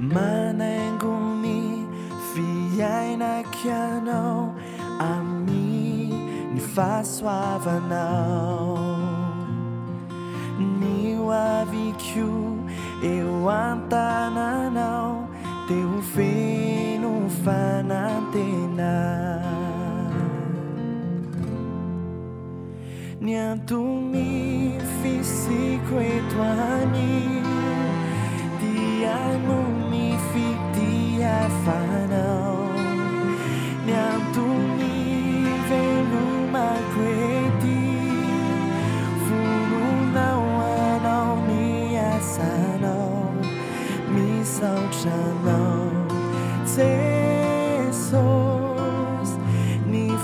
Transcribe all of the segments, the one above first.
manengo 你 i fianacano ami ni fasoavana niuaviciu e uantananao teu feno fanantena niatumi fisiquetan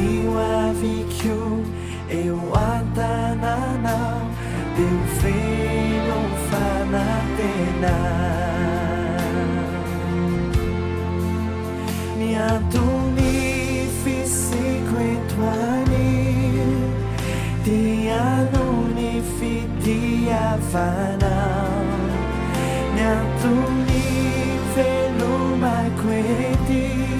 q 晚那飞发那难你 t 你飞 sqt 你的 n 你飞 t 发 nt 你飞路买 q 的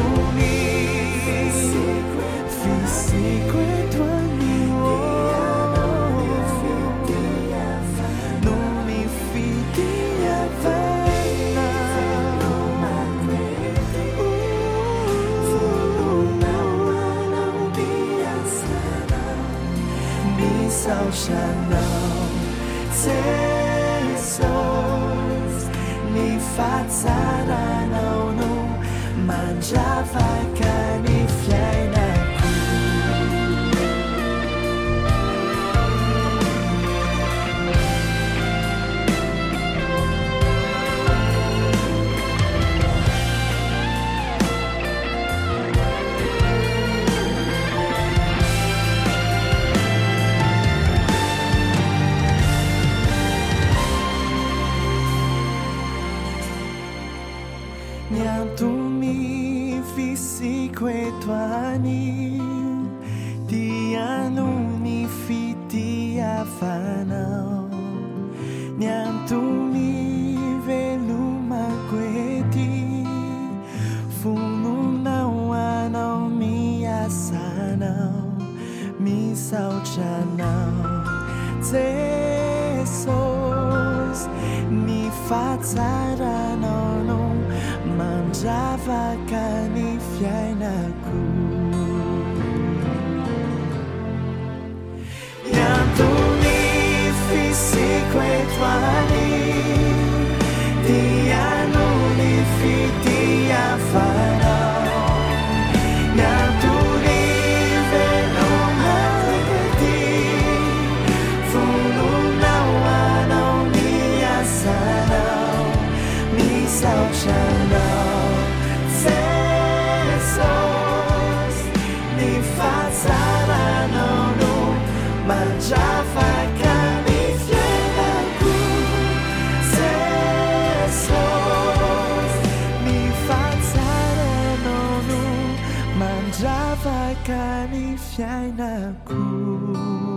snc 你 ftsrnوn 满 njaf atumi fisiquetuani dianuni fitia fana natumi velumaqueti fununau anau miasanao misaucanau cesos nifaa t 你 فsq 团你的 n 你 ف 的发你 v 路的 fn 那晚你 s 你长 ك 你 فn 哭